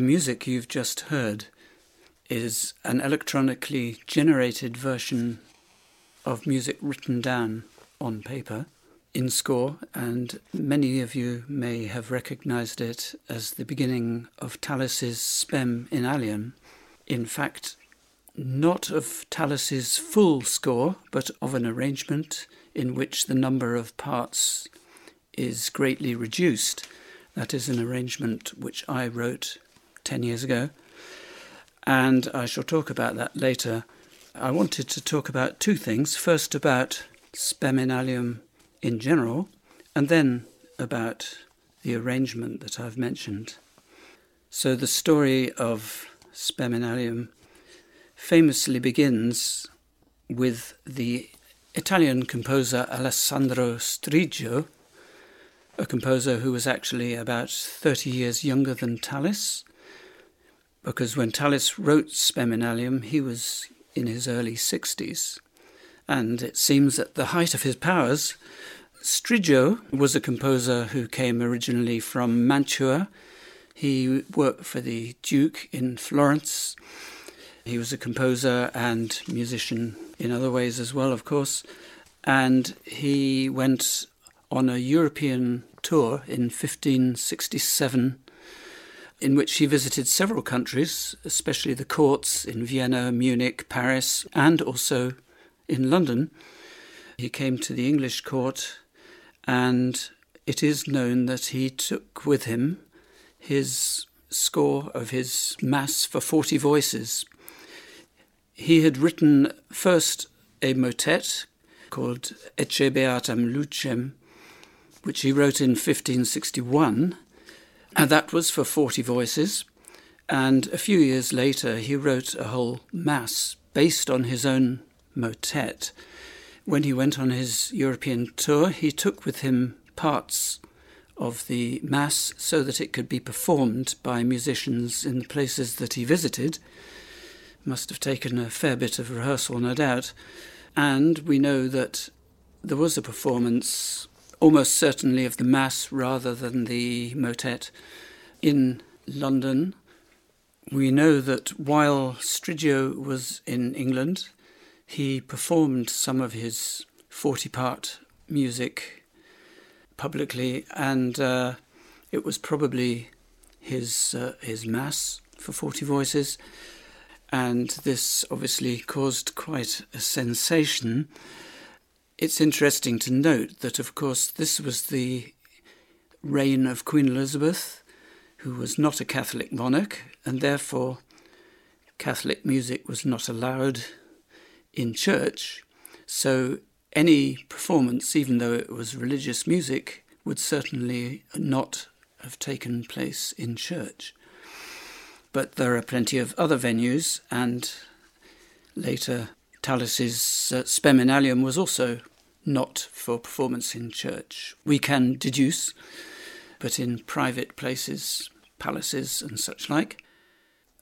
music you've just heard is an electronically generated version of music written down on paper in score, and many of you may have recognized it as the beginning of Tallis's Spem in Alium. In fact, not of Tallis's full score, but of an arrangement in which the number of parts is greatly reduced. That is an arrangement which I wrote 10 years ago, and I shall talk about that later. I wanted to talk about two things. First, about Spem in general, and then about the arrangement that I've mentioned. So, the story of Spem in Alium famously begins with the Italian composer Alessandro Striggio, a composer who was actually about 30 years younger than Tallis, because when Tallis wrote Spem in Alium, he was in his early 60s. And it seems at the height of his powers, Striggio was a composer who came originally from Mantua. He worked for the Duke in Florence. He was a composer and musician in other ways as well, of course. And he went on a European tour in 1567 in which he visited several countries, especially the courts in Vienna, Munich, Paris, and also in London. He came to the English court and it is known that he took with him his score of his Mass for 40 voices. He had written first a motet called Ecce Beatam Lucem, which he wrote in 1561, and that was for 40 voices. And a few years later, he wrote a whole Mass based on his own motet when he went on his European tour, he took with him parts of the Mass so that it could be performed by musicians in the places that he visited. Must have taken a fair bit of rehearsal, no doubt. And we know that there was a performance, almost certainly of the Mass rather than the motet, in London. We know that while Striggio was in England, he performed some of his 40 part music publicly, and uh, it was probably his, uh, his mass for 40 voices. And this obviously caused quite a sensation. It's interesting to note that, of course, this was the reign of Queen Elizabeth, who was not a Catholic monarch, and therefore Catholic music was not allowed in church. So any performance, even though it was religious music, would certainly not have taken place in church. But there are plenty of other venues, and later Tallis's uh, Spem in Alium was also not for performance in church. We can deduce, but in private places, palaces, and such like.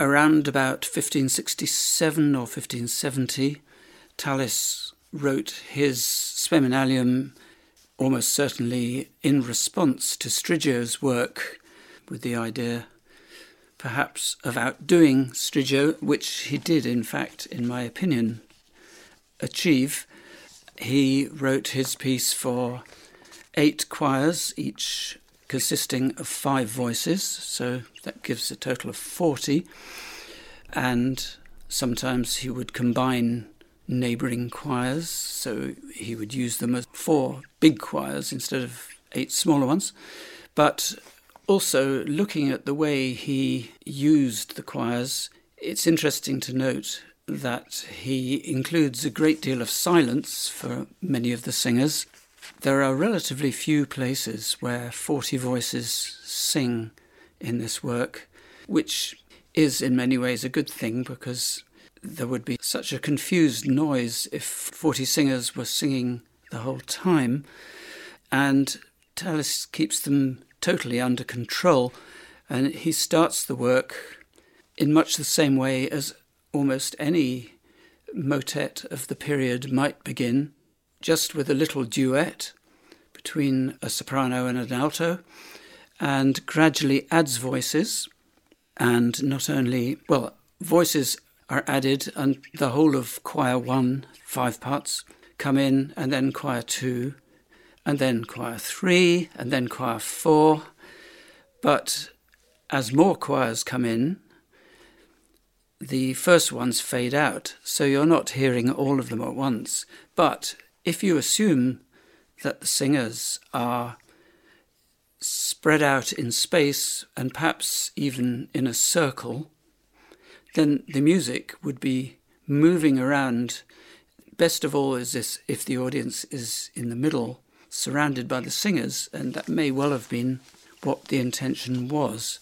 Around about 1567 or 1570, Tallis wrote his Spem in Alium almost certainly in response to Striggio's work, with the idea perhaps of outdoing Striggio, which he did, in fact, in my opinion, achieve. He wrote his piece for eight choirs, each consisting of five voices, so that gives a total of 40. And sometimes he would combine neighbouring choirs, so he would use them as four big choirs instead of eight smaller ones. But also, looking at the way he used the choirs, it's interesting to note that he includes a great deal of silence for many of the singers. There are relatively few places where 40 voices sing in this work, which is in many ways a good thing because there would be such a confused noise if 40 singers were singing the whole time. And Tallis keeps them totally under control, and he starts the work in much the same way as almost any motet of the period might begin, just with a little duet between a soprano and an alto, and gradually adds voices And not only, well, voices are added, and the whole of choir one, five parts, come in, and then choir two, and then choir three, and then choir four. But as more choirs come in, the first ones fade out, so you're not hearing all of them at once. But if you assume that the singers are spread out in space and perhaps even in a circle, then the music would be moving around. Best of all is this if the audience is in the middle, surrounded by the singers, and that may well have been what the intention was.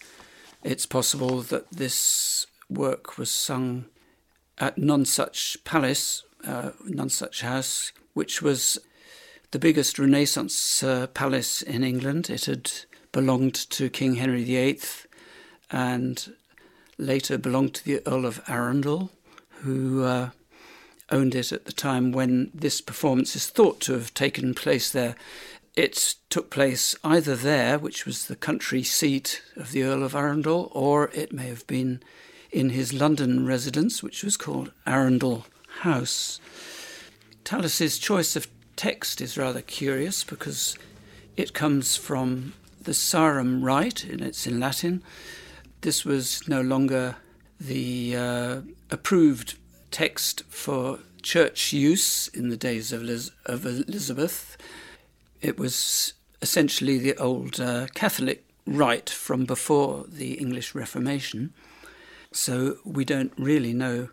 It's possible that this work was sung at Nonsuch Palace, uh, Nonsuch House, which was the biggest Renaissance uh, palace in England. It had belonged to King Henry VIII and later belonged to the Earl of Arundel, who uh, owned it at the time when this performance is thought to have taken place there. It took place either there, which was the country seat of the Earl of Arundel, or it may have been in his London residence, which was called Arundel House. Tallis's choice of text is rather curious because it comes from the Sarum Rite, and it's in Latin, this was no longer the uh, approved text for church use in the days of, Liz- of Elizabeth. It was essentially the old uh, Catholic rite from before the English Reformation. So we don't really know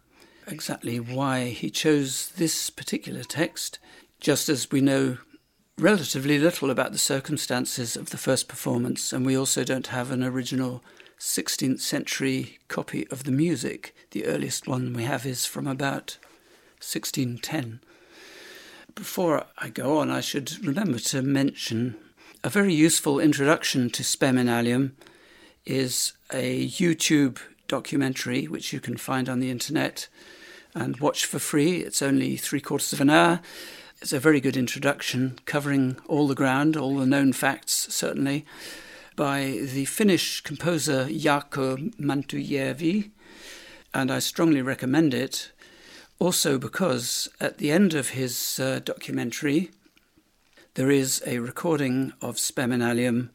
exactly why he chose this particular text, just as we know relatively little about the circumstances of the first performance, and we also don't have an original 16th century copy of the music. The earliest one we have is from about 1610. Before I go on, I should remember to mention a very useful introduction to Spem in Alium is a YouTube documentary which you can find on the internet and watch for free. It's only three quarters of an hour. It's a very good introduction covering all the ground, all the known facts, certainly by the Finnish composer Jaakko Mäntyjärvi, and I strongly recommend it. Also, because at the end of his uh, documentary, there is a recording of Spem in Alium,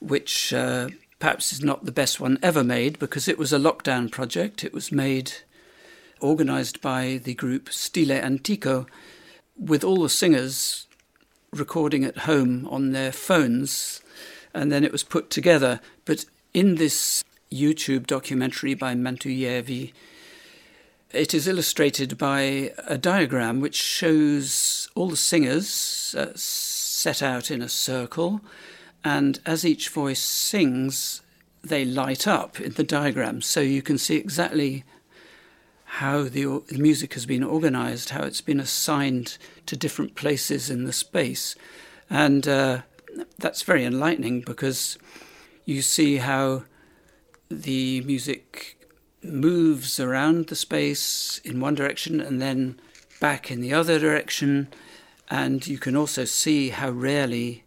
which uh, perhaps is not the best one ever made because it was a lockdown project. It was made, organized by the group Stile Antico, with all the singers recording at home on their phones and then it was put together. But in this YouTube documentary by Mäntyjärvi, it is illustrated by a diagram which shows all the singers uh, set out in a circle, and as each voice sings, they light up in the diagram. So you can see exactly how the, the music has been organized, how it's been assigned to different places in the space. And uh, that's very enlightening because you see how the music moves around the space in one direction and then back in the other direction. And you can also see how rarely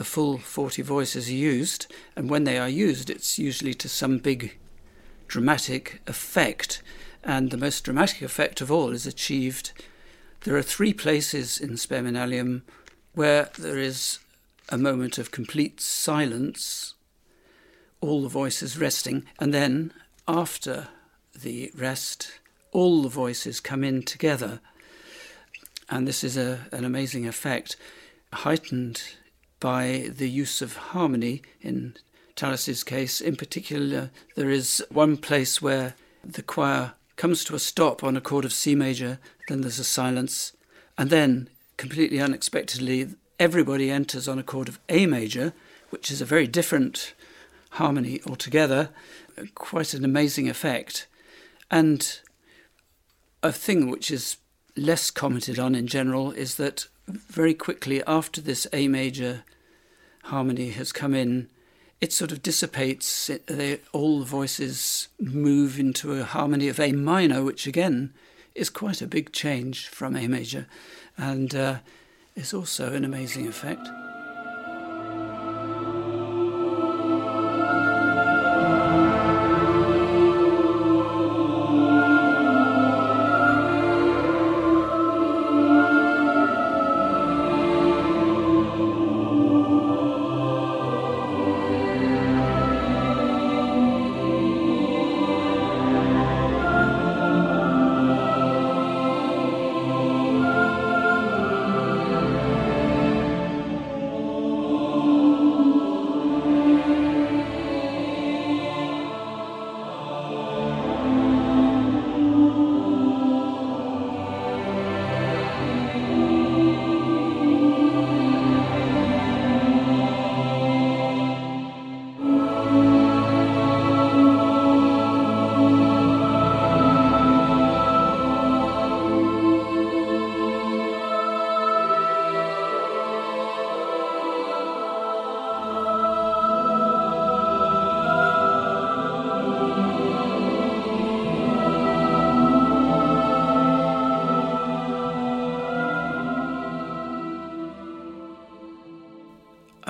the full 40 voices are used. And when they are used, it's usually to some big dramatic effect. And the most dramatic effect of all is achieved. There are three places in Spem in Alium where there is a moment of complete silence, all the voices resting, and then after the rest, all the voices come in together. And this is a, an amazing effect, heightened by the use of harmony in Tallis's case. In particular, there is one place where the choir comes to a stop on a chord of C major, then there's a silence, and then, completely unexpectedly, everybody enters on a chord of A major, which is a very different harmony altogether, quite an amazing effect. And a thing which is less commented on in general is that very quickly after this A major harmony has come in, it sort of dissipates. It, they, all the voices move into a harmony of A minor, which again is quite a big change from A major. And uh, is also an amazing effect.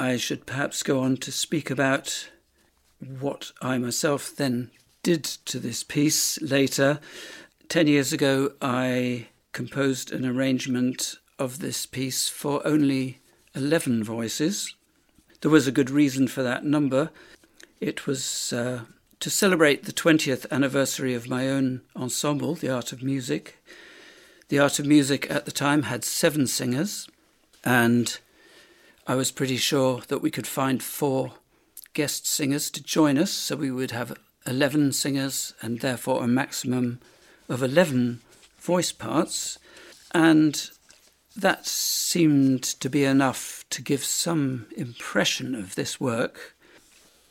I should perhaps go on to speak about what I myself then did to this piece later. Ten years ago, I composed an arrangement of this piece for only 11 voices. There was a good reason for that number. It was uh, to celebrate the 20th anniversary of my own ensemble, The Art of Music. The Art of Music at the time had seven singers, and I was pretty sure that we could find four guest singers to join us, so we would have 11 singers and therefore a maximum of 11 voice parts. And that seemed to be enough to give some impression of this work.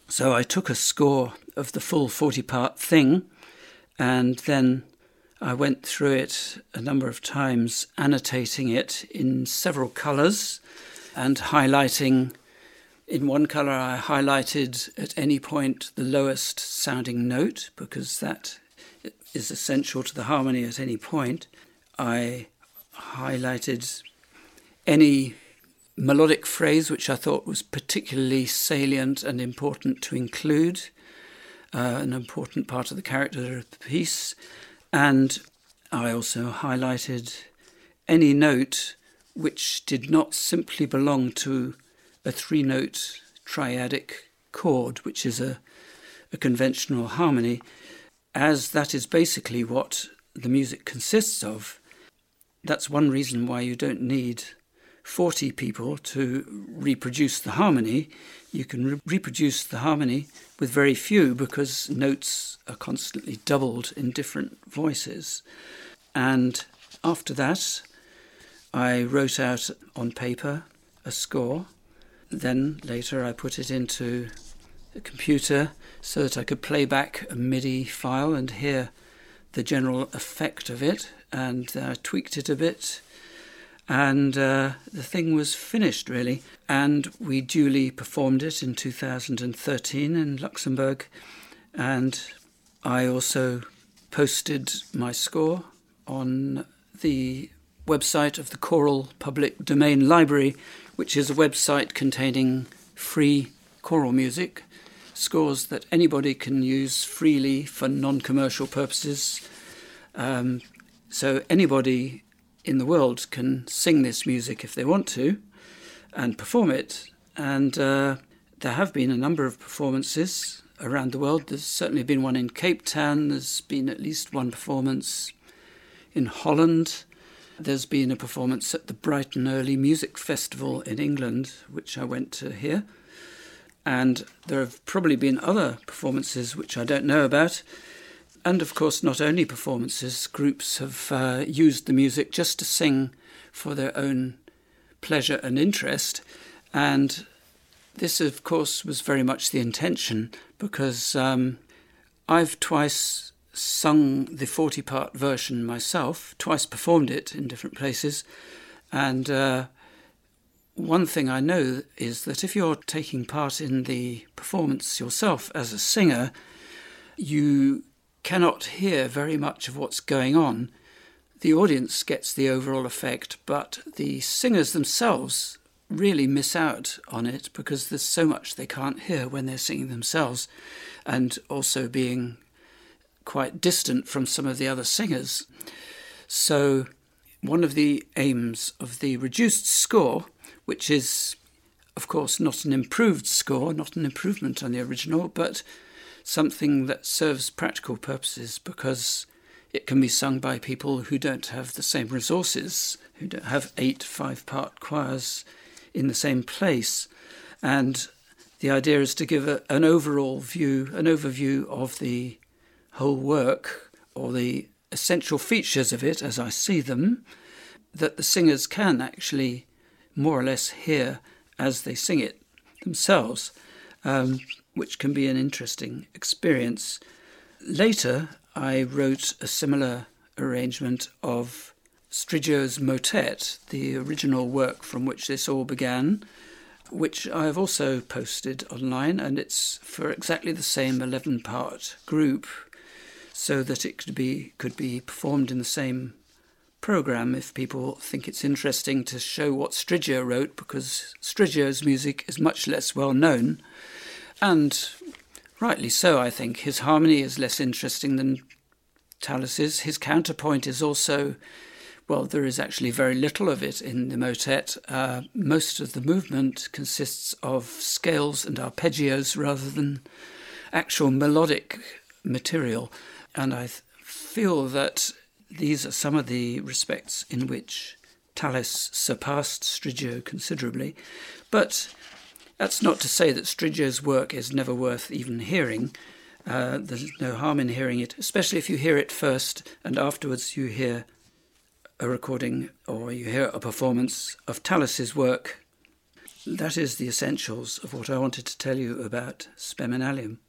So I took a score of the full 40 part thing and then I went through it a number of times, annotating it in several colours and highlighting. In one colour, I highlighted at any point the lowest sounding note because that is essential to the harmony at any point. I highlighted any melodic phrase which I thought was particularly salient and important to include, uh, an important part of the character of the piece. And I also highlighted any note which did not simply belong to a three note triadic chord, which is a, a conventional harmony, as that is basically what the music consists of. That's one reason why you don't need 40 people to reproduce the harmony. You can re- reproduce the harmony with very few because notes are constantly doubled in different voices. And after that, I wrote out on paper a score. Then later I put it into a computer so that I could play back a MIDI file and hear the general effect of it. And uh, tweaked it a bit. And uh, the thing was finished, really. And we duly performed it in 2013 in Luxembourg. And I also posted my score on the website of the Choral Public Domain Library, which is a website containing free choral music, scores that anybody can use freely for non commercial purposes. Um, so anybody in the world can sing this music if they want to and perform it. And uh, there have been a number of performances around the world. There's certainly been one in Cape Town, there's been at least one performance in Holland. There's been a performance at the Brighton Early Music Festival in England, which I went to hear. And there have probably been other performances which I don't know about. And of course, not only performances, groups have uh, used the music just to sing for their own pleasure and interest. And this, of course, was very much the intention because um, I've twice sung the 40 part version myself, twice performed it in different places. And uh, one thing I know is that if you're taking part in the performance yourself as a singer, you cannot hear very much of what's going on. The audience gets the overall effect, but the singers themselves really miss out on it because there's so much they can't hear when they're singing themselves, and also being quite distant from some of the other singers. So, one of the aims of the reduced score, which is, of course, not an improved score, not an improvement on the original, but something that serves practical purposes because it can be sung by people who don't have the same resources, who don't have eight five part choirs in the same place. And the idea is to give a, an overall view, an overview of the whole work or the essential features of it as I see them, that the singers can actually more or less hear as they sing it themselves. Um, which can be an interesting experience. Later, I wrote a similar arrangement of Striggio's motet, the original work from which this all began, which I have also posted online, and it's for exactly the same 11 part group, so that it could be, could be performed in the same programme if people think it's interesting to show what Striggio wrote, because Striggio's music is much less well known. And rightly so, I think. His harmony is less interesting than Tallis's. His counterpoint is also, well, there is actually very little of it in the motet. Uh, most of the movement consists of scales and arpeggios rather than actual melodic material. And I th- feel that these are some of the respects in which Tallis surpassed Striggio considerably. But that's not to say that Striggio's work is never worth even hearing. Uh, there's no harm in hearing it, especially if you hear it first and afterwards you hear a recording or you hear a performance of Tallis's work. That is the essentials of what I wanted to tell you about Spem in Alium.